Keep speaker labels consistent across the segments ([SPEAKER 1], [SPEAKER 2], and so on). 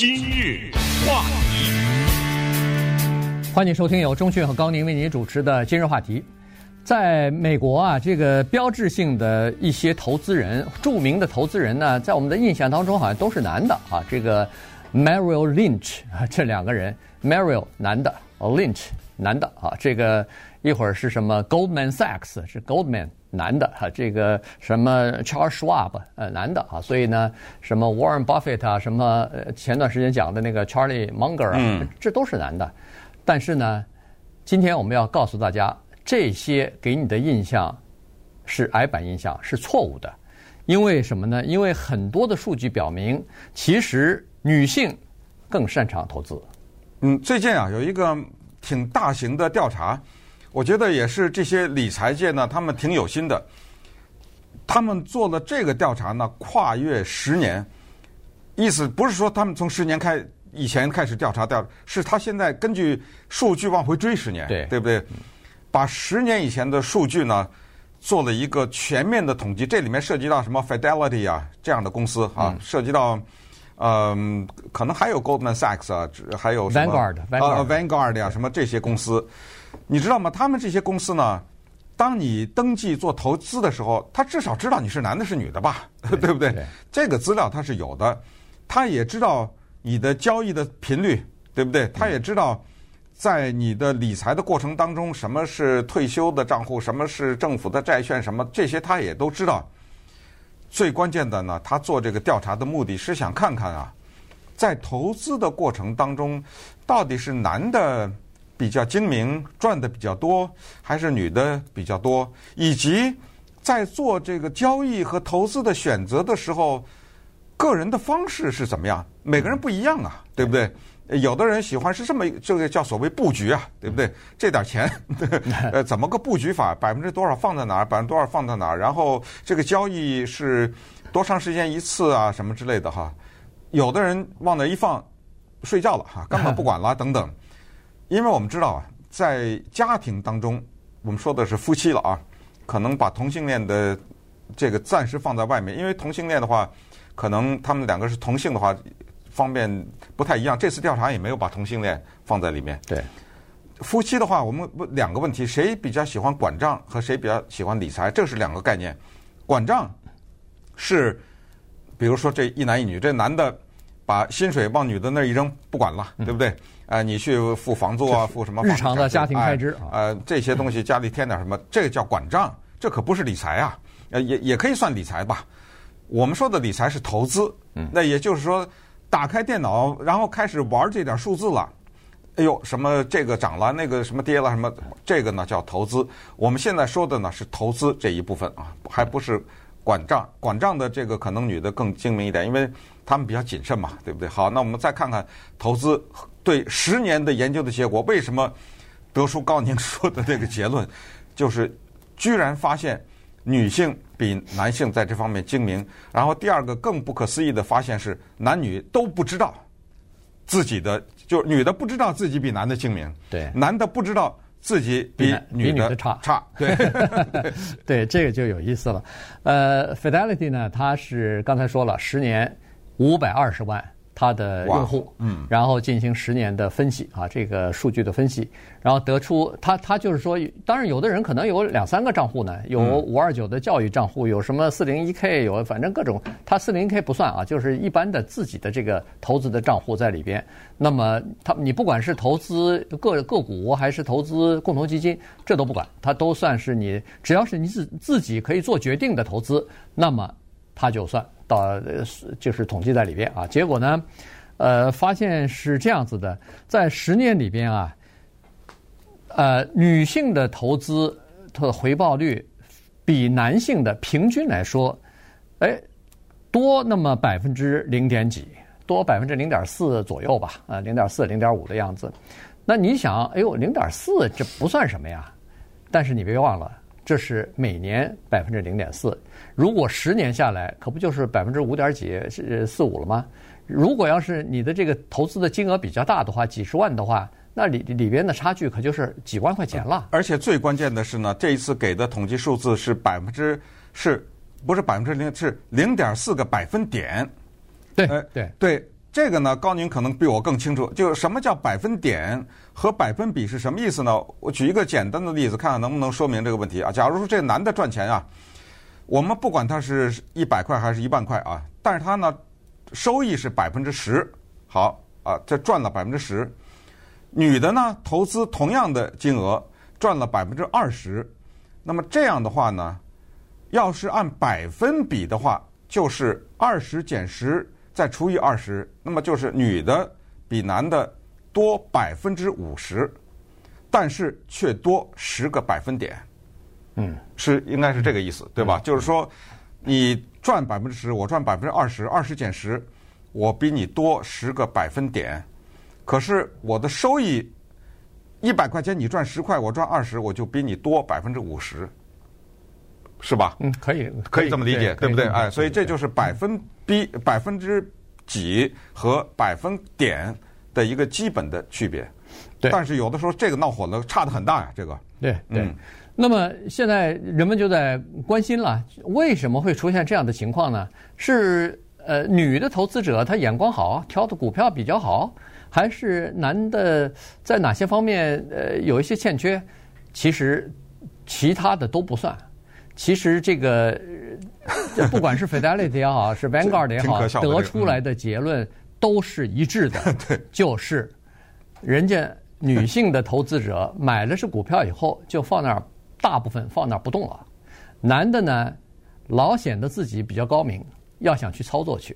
[SPEAKER 1] 今日话题，
[SPEAKER 2] 欢迎收听由钟迅和高宁为您主持的今日话题。在美国啊，这个标志性的一些投资人，著名的投资人呢，在我们的印象当中好像都是男的啊。这个 Merrill Lynch 啊，这两个人，Merrill 男的，Lynch 男的啊。这个一会儿是什么 Goldman Sachs 是 Goldman 男的哈，这个什么 Charles Schwab 呃男的啊。所以呢，什么 Warren Buffett 啊，什么前段时间讲的那个 Charlie Munger 啊，这都是男的。但是呢，今天我们要告诉大家。这些给你的印象是矮板印象，是错误的，因为什么呢？因为很多的数据表明，其实女性更擅长投资。
[SPEAKER 3] 嗯，最近啊有一个挺大型的调查，我觉得也是这些理财界呢，他们挺有心的。他们做了这个调查呢，跨越十年，意思不是说他们从十年开以前开始调查调查，是他现在根据数据往回追十年，
[SPEAKER 2] 对。
[SPEAKER 3] 对不对？把十年以前的数据呢，做了一个全面的统计，这里面涉及到什么 Fidelity 啊这样的公司啊，涉及到嗯、呃，可能还有 Goldman Sachs 啊，还有什么
[SPEAKER 2] Vanguard
[SPEAKER 3] 啊 Vanguard 啊，什么这些公司，你知道吗？他们这些公司呢，当你登记做投资的时候，他至少知道你是男的是女的吧，对，对不对？
[SPEAKER 2] 对
[SPEAKER 3] 这个资料他是有的，他也知道你的交易的频率，对不对？他也知道。在你的理财的过程当中，什么是退休的账户，什么是政府的债券，什么这些他也都知道。最关键的呢，他做这个调查的目的是想看看啊，在投资的过程当中，到底是男的比较精明，赚的比较多，还是女的比较多，以及在做这个交易和投资的选择的时候，个人的方式是怎么样？每个人不一样啊，对不对？有的人喜欢是这么这个叫所谓布局啊，对不对？这点钱，呃，怎么个布局法？百分之多少放在哪儿？百分之多少放在哪儿？然后这个交易是多长时间一次啊？什么之类的哈？有的人往那一放，睡觉了哈，根本不管了 等等。因为我们知道啊，在家庭当中，我们说的是夫妻了啊，可能把同性恋的这个暂时放在外面，因为同性恋的话，可能他们两个是同性的话。方面不太一样，这次调查也没有把同性恋放在里面。
[SPEAKER 2] 对，
[SPEAKER 3] 夫妻的话，我们问两个问题：谁比较喜欢管账和谁比较喜欢理财？这是两个概念。管账是，比如说这一男一女，这男的把薪水往女的那儿一扔，不管了，对不对？啊，你去付房租啊，付什么？
[SPEAKER 2] 日常的家庭开支啊，
[SPEAKER 3] 呃，这些东西家里添点什么，这个叫管账，这可不是理财啊。呃，也也可以算理财吧。我们说的理财是投资，那也就是说。打开电脑，然后开始玩这点数字了。哎呦，什么这个涨了，那个什么跌了，什么这个呢叫投资。我们现在说的呢是投资这一部分啊，还不是管账。管账的这个可能女的更精明一点，因为她们比较谨慎嘛，对不对？好，那我们再看看投资对十年的研究的结果，为什么得出高宁说的这个结论，就是居然发现。女性比男性在这方面精明，然后第二个更不可思议的发现是，男女都不知道自己的，就女的不知道自己比男的精明，
[SPEAKER 2] 对，
[SPEAKER 3] 男的不知道自己比女的差差，对，
[SPEAKER 2] 对，这个就有意思了。呃，Fidelity 呢，它是刚才说了，十年五百二十万。他的用户，嗯，然后进行十年的分析啊，这个数据的分析，然后得出他他就是说，当然有的人可能有两三个账户呢，有五二九的教育账户，有什么四零一 K，有反正各种，他四零一 K 不算啊，就是一般的自己的这个投资的账户在里边。那么他你不管是投资个个股还是投资共同基金，这都不管，他都算是你只要是你自自己可以做决定的投资，那么他就算。到就是统计在里边啊，结果呢，呃，发现是这样子的，在十年里边啊，呃，女性的投资的回报率比男性的平均来说，哎，多那么百分之零点几，多百分之零点四左右吧，啊，零点四、零点五的样子。那你想，哎呦，零点四这不算什么呀，但是你别忘了。这是每年百分之零点四，如果十年下来，可不就是百分之五点几是四五了吗？如果要是你的这个投资的金额比较大的话，几十万的话，那里里边的差距可就是几万块钱了。
[SPEAKER 3] 而且最关键的是呢，这一次给的统计数字是百分之，是不是百分之零？是零点四个百分点。
[SPEAKER 2] 对，对，
[SPEAKER 3] 对，这个呢，高宁可能比我更清楚，就什么叫百分点和百分比是什么意思呢？我举一个简单的例子，看看能不能说明这个问题啊。假如说这男的赚钱啊，我们不管他是一百块还是一万块啊，但是他呢，收益是百分之十，好啊，这赚了百分之十。女的呢，投资同样的金额赚了百分之二十，那么这样的话呢，要是按百分比的话，就是二十减十。再除以二十，那么就是女的比男的多百分之五十，但是却多十个百分点。嗯，是应该是这个意思，对吧？就是说，你赚百分之十，我赚百分之二十，二十减十，我比你多十个百分点。可是我的收益一百块钱，你赚十块，我赚二十，我就比你多百分之五十。是吧？
[SPEAKER 2] 嗯，可以，
[SPEAKER 3] 可以这么理解，对不对？哎，所以这就是百分比、百分之几和百分点的一个基本的区别。
[SPEAKER 2] 对。
[SPEAKER 3] 但是有的时候这个闹火了，差的很大呀，这个。
[SPEAKER 2] 对对。那么现在人们就在关心了，为什么会出现这样的情况呢？是呃，女的投资者她眼光好，挑的股票比较好，还是男的在哪些方面呃有一些欠缺？其实其他的都不算。其实这个，不管是 Fidelity 也好，是 Vanguard 也好，得出来的结论都是一致的，就是人家女性的投资者买了是股票以后就放那儿，大部分放那儿不动了。男的呢，老显得自己比较高明，要想去操作去，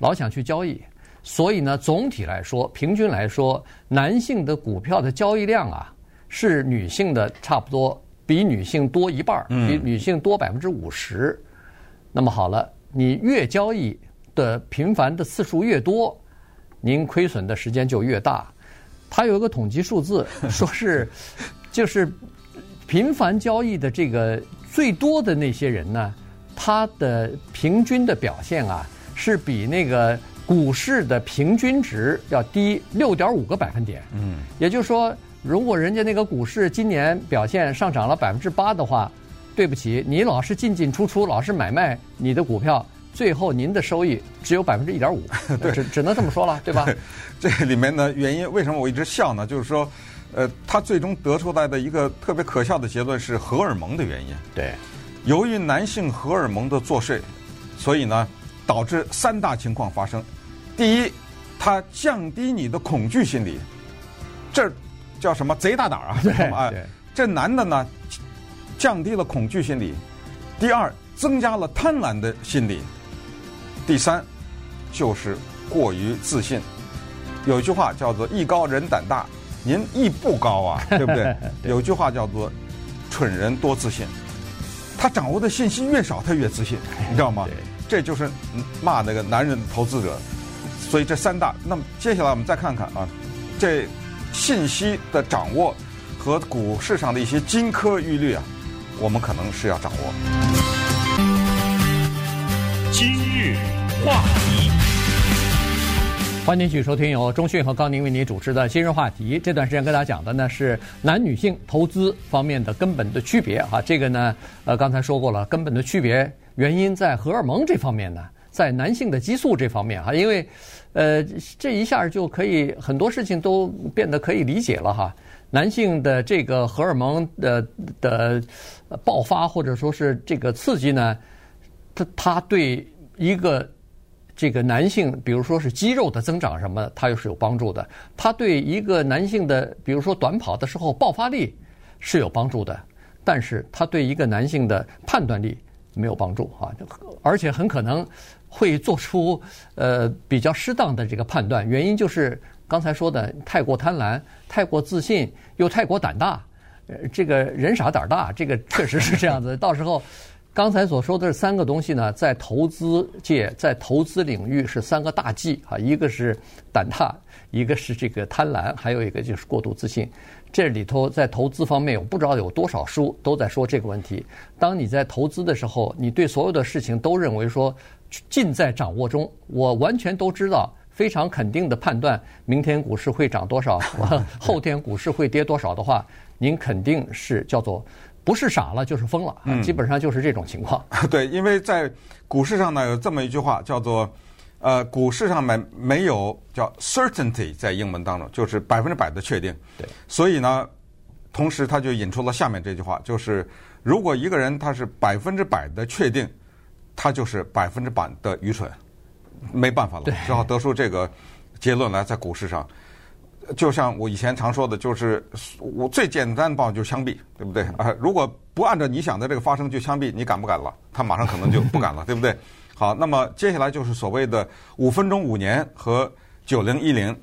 [SPEAKER 2] 老想去交易，所以呢，总体来说，平均来说，男性的股票的交易量啊，是女性的差不多。比女性多一半，比女性多百分之五十。那么好了，你越交易的频繁的次数越多，您亏损的时间就越大。它有一个统计数字，说是 就是频繁交易的这个最多的那些人呢，他的平均的表现啊，是比那个股市的平均值要低六点五个百分点。嗯，也就是说。如果人家那个股市今年表现上涨了百分之八的话，对不起，你老是进进出出，老是买卖你的股票，最后您的收益只有百分之一点五，对，只只能这么说了，对吧？
[SPEAKER 3] 这里面的原因，为什么我一直笑呢？就是说，呃，他最终得出来的一个特别可笑的结论是荷尔蒙的原因。
[SPEAKER 2] 对，
[SPEAKER 3] 由于男性荷尔蒙的作祟，所以呢，导致三大情况发生。第一，它降低你的恐惧心理，这。叫什么贼大胆啊？哎，这男的呢，降低了恐惧心理；第二，增加了贪婪的心理；第三，就是过于自信。有一句话叫做“艺高人胆大”，您艺不高啊，对不对？有一句话叫做“蠢人多自信”，他掌握的信息越少，他越自信，你知道吗？这就是骂那个男人投资者。所以这三大，那么接下来我们再看看啊，这。信息的掌握和股市上的一些金科玉律啊，我们可能是要掌握。
[SPEAKER 1] 今日话题，
[SPEAKER 2] 欢迎继续收听由中讯和高宁为您主持的《今日话题》。这段时间跟大家讲的呢是男女性投资方面的根本的区别哈。这个呢，呃，刚才说过了，根本的区别原因在荷尔蒙这方面呢，在男性的激素这方面哈，因为。呃，这一下就可以很多事情都变得可以理解了哈。男性的这个荷尔蒙的的爆发或者说是这个刺激呢，它它对一个这个男性，比如说是肌肉的增长什么，它又是有帮助的。它对一个男性的，比如说短跑的时候爆发力是有帮助的，但是它对一个男性的判断力没有帮助啊，而且很可能。会做出呃比较适当的这个判断，原因就是刚才说的太过贪婪、太过自信，又太过胆大。呃，这个人傻胆大，这个确实是这样子。到时候刚才所说的这三个东西呢，在投资界、在投资领域是三个大忌啊，一个是胆大，一个是这个贪婪，还有一个就是过度自信。这里头在投资方面，我不知道有多少书都在说这个问题。当你在投资的时候，你对所有的事情都认为说。尽在掌握中，我完全都知道，非常肯定的判断，明天股市会涨多少，后天股市会跌多少的话，您肯定是叫做不是傻了就是疯了，嗯，基本上就是这种情况。
[SPEAKER 3] 对，因为在股市上呢有这么一句话叫做，呃，股市上面没有叫 certainty，在英文当中就是百分之百的确定。
[SPEAKER 2] 对，
[SPEAKER 3] 所以呢，同时他就引出了下面这句话，就是如果一个人他是百分之百的确定，他就是百分之百的愚蠢，没办法了，只好得出这个结论来，在股市上。就像我以前常说的，就是我最简单的办法就是枪毙，对不对啊？如果不按照你想的这个发生就枪毙，你敢不敢了？他马上可能就不敢了，对不对？好，那么接下来就是所谓的五分钟五年和九零一零，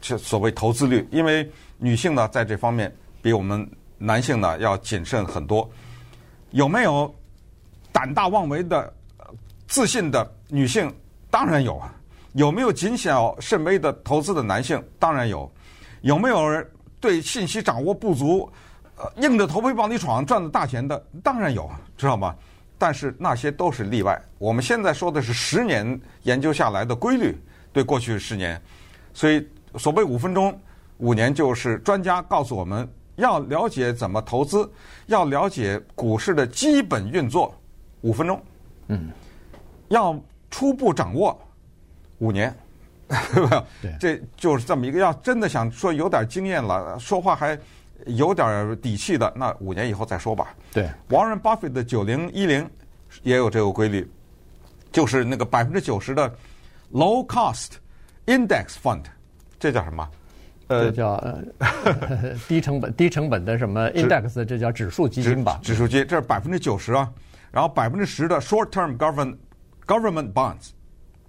[SPEAKER 3] 是所谓投资率，因为女性呢在这方面比我们男性呢要谨慎很多。有没有胆大妄为的、自信的女性？当然有啊。有没有谨小慎微的投资的男性？当然有。有没有人对信息掌握不足，呃，硬着头皮往里闯赚了大钱的？当然有，知道吗？但是那些都是例外。我们现在说的是十年研究下来的规律，对过去十年。所以所谓五分钟、五年，就是专家告诉我们要了解怎么投资，要了解股市的基本运作，五分钟。
[SPEAKER 2] 嗯，
[SPEAKER 3] 要初步掌握。五年，对吧？
[SPEAKER 2] 对，
[SPEAKER 3] 这就是这么一个。要真的想说有点经验了，说话还有点底气的，那五年以后再说吧。
[SPEAKER 2] 对
[SPEAKER 3] ，Warren Buffett 的九零一零也有这个规律，就是那个百分之九十的 low cost index fund，这叫什么？
[SPEAKER 2] 呃，这叫呃 低成本低成本的什么 index，这叫指数基金吧？
[SPEAKER 3] 指数基金，这是百分之九十啊。然后百分之十的 short term government government bonds。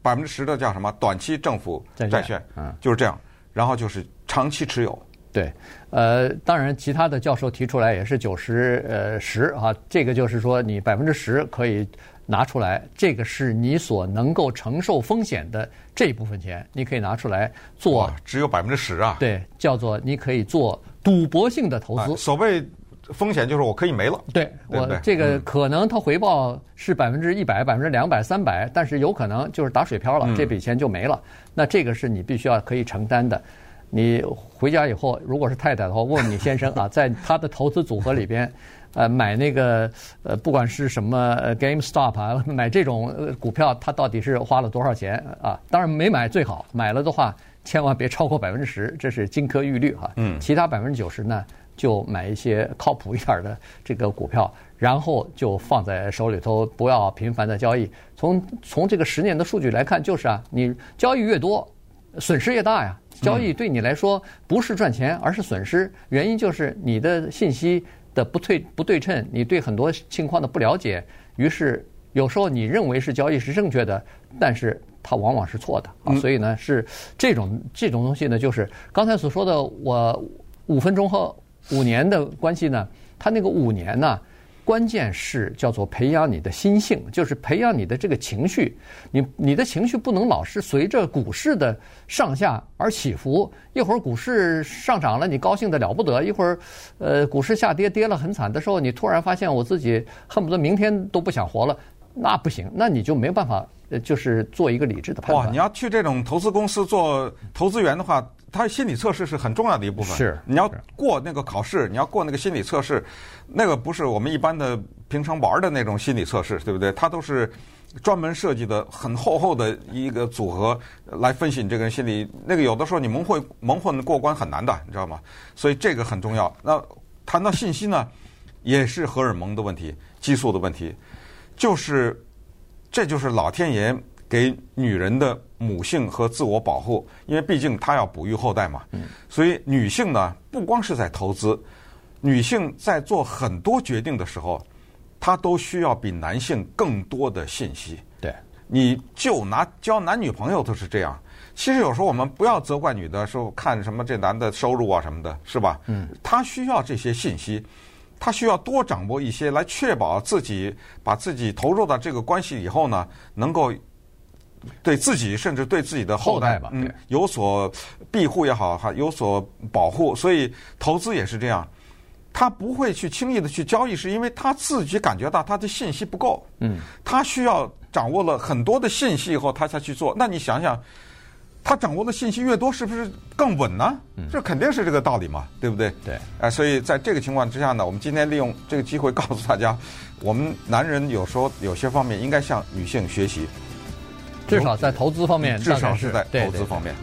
[SPEAKER 3] 百分之十的叫什么？短期政府债券，嗯，就是这样。然后就是长期持有。
[SPEAKER 2] 对，呃，当然，其他的教授提出来也是九十呃十啊，这个就是说你百分之十可以拿出来，这个是你所能够承受风险的这一部分钱，你可以拿出来做。
[SPEAKER 3] 只有百分之十啊？
[SPEAKER 2] 对，叫做你可以做赌博性的投资。
[SPEAKER 3] 所谓。风险就是我可以没了，
[SPEAKER 2] 对，我这个可能它回报是百分之一百、百分之两百、三百，但是有可能就是打水漂了，这笔钱就没了。那这个是你必须要可以承担的。你回家以后，如果是太太的话，问问你先生啊，在他的投资组合里边，呃，买那个呃，不管是什么 GameStop 啊，买这种股票，他到底是花了多少钱啊？当然没买最好，买了的话千万别超过百分之十，这是金科玉律哈。嗯，其他百分之九十呢？就买一些靠谱一点的这个股票，然后就放在手里头，不要频繁的交易。从从这个十年的数据来看，就是啊，你交易越多，损失越大呀。交易对你来说不是赚钱，而是损失。原因就是你的信息的不对不对称，你对很多情况的不了解。于是有时候你认为是交易是正确的，但是它往往是错的啊。所以呢，是这种这种东西呢，就是刚才所说的，我五分钟后。五年的关系呢？他那个五年呢，关键是叫做培养你的心性，就是培养你的这个情绪。你你的情绪不能老是随着股市的上下而起伏。一会儿股市上涨了，你高兴的了不得；一会儿，呃，股市下跌跌了很惨的时候，你突然发现我自己恨不得明天都不想活了。那不行，那你就没办法，就是做一个理智的判断。
[SPEAKER 3] 哇，你要去这种投资公司做投资员的话。他心理测试是很重要的一部分。
[SPEAKER 2] 是，
[SPEAKER 3] 你要过那个考试，你要过那个心理测试，那个不是我们一般的平常玩的那种心理测试，对不对？它都是专门设计的很厚厚的一个组合来分析你这个人心理。那个有的时候你蒙混蒙混过关很难的，你知道吗？所以这个很重要。那谈到信息呢，也是荷尔蒙的问题、激素的问题，就是这就是老天爷给女人的。母性和自我保护，因为毕竟她要哺育后代嘛，所以女性呢，不光是在投资，女性在做很多决定的时候，她都需要比男性更多的信息。
[SPEAKER 2] 对，
[SPEAKER 3] 你就拿交男女朋友都是这样。其实有时候我们不要责怪女的说看什么这男的收入啊什么的，是吧？嗯，她需要这些信息，她需要多掌握一些，来确保自己把自己投入到这个关系以后呢，能够。对自己甚至对自己的后代吧，嗯，有所庇护也好，还，有所保护。所以投资也是这样，他不会去轻易的去交易，是因为他自己感觉到他的信息不够，嗯，他需要掌握了很多的信息以后，他才去做。那你想想，他掌握的信息越多，是不是更稳呢？这肯定是这个道理嘛，对不对？
[SPEAKER 2] 对，
[SPEAKER 3] 哎，所以在这个情况之下呢，我们今天利用这个机会告诉大家，我们男人有时候有些方面应该向女性学习。
[SPEAKER 2] 至少在投资方面，
[SPEAKER 3] 至少是在投资方面。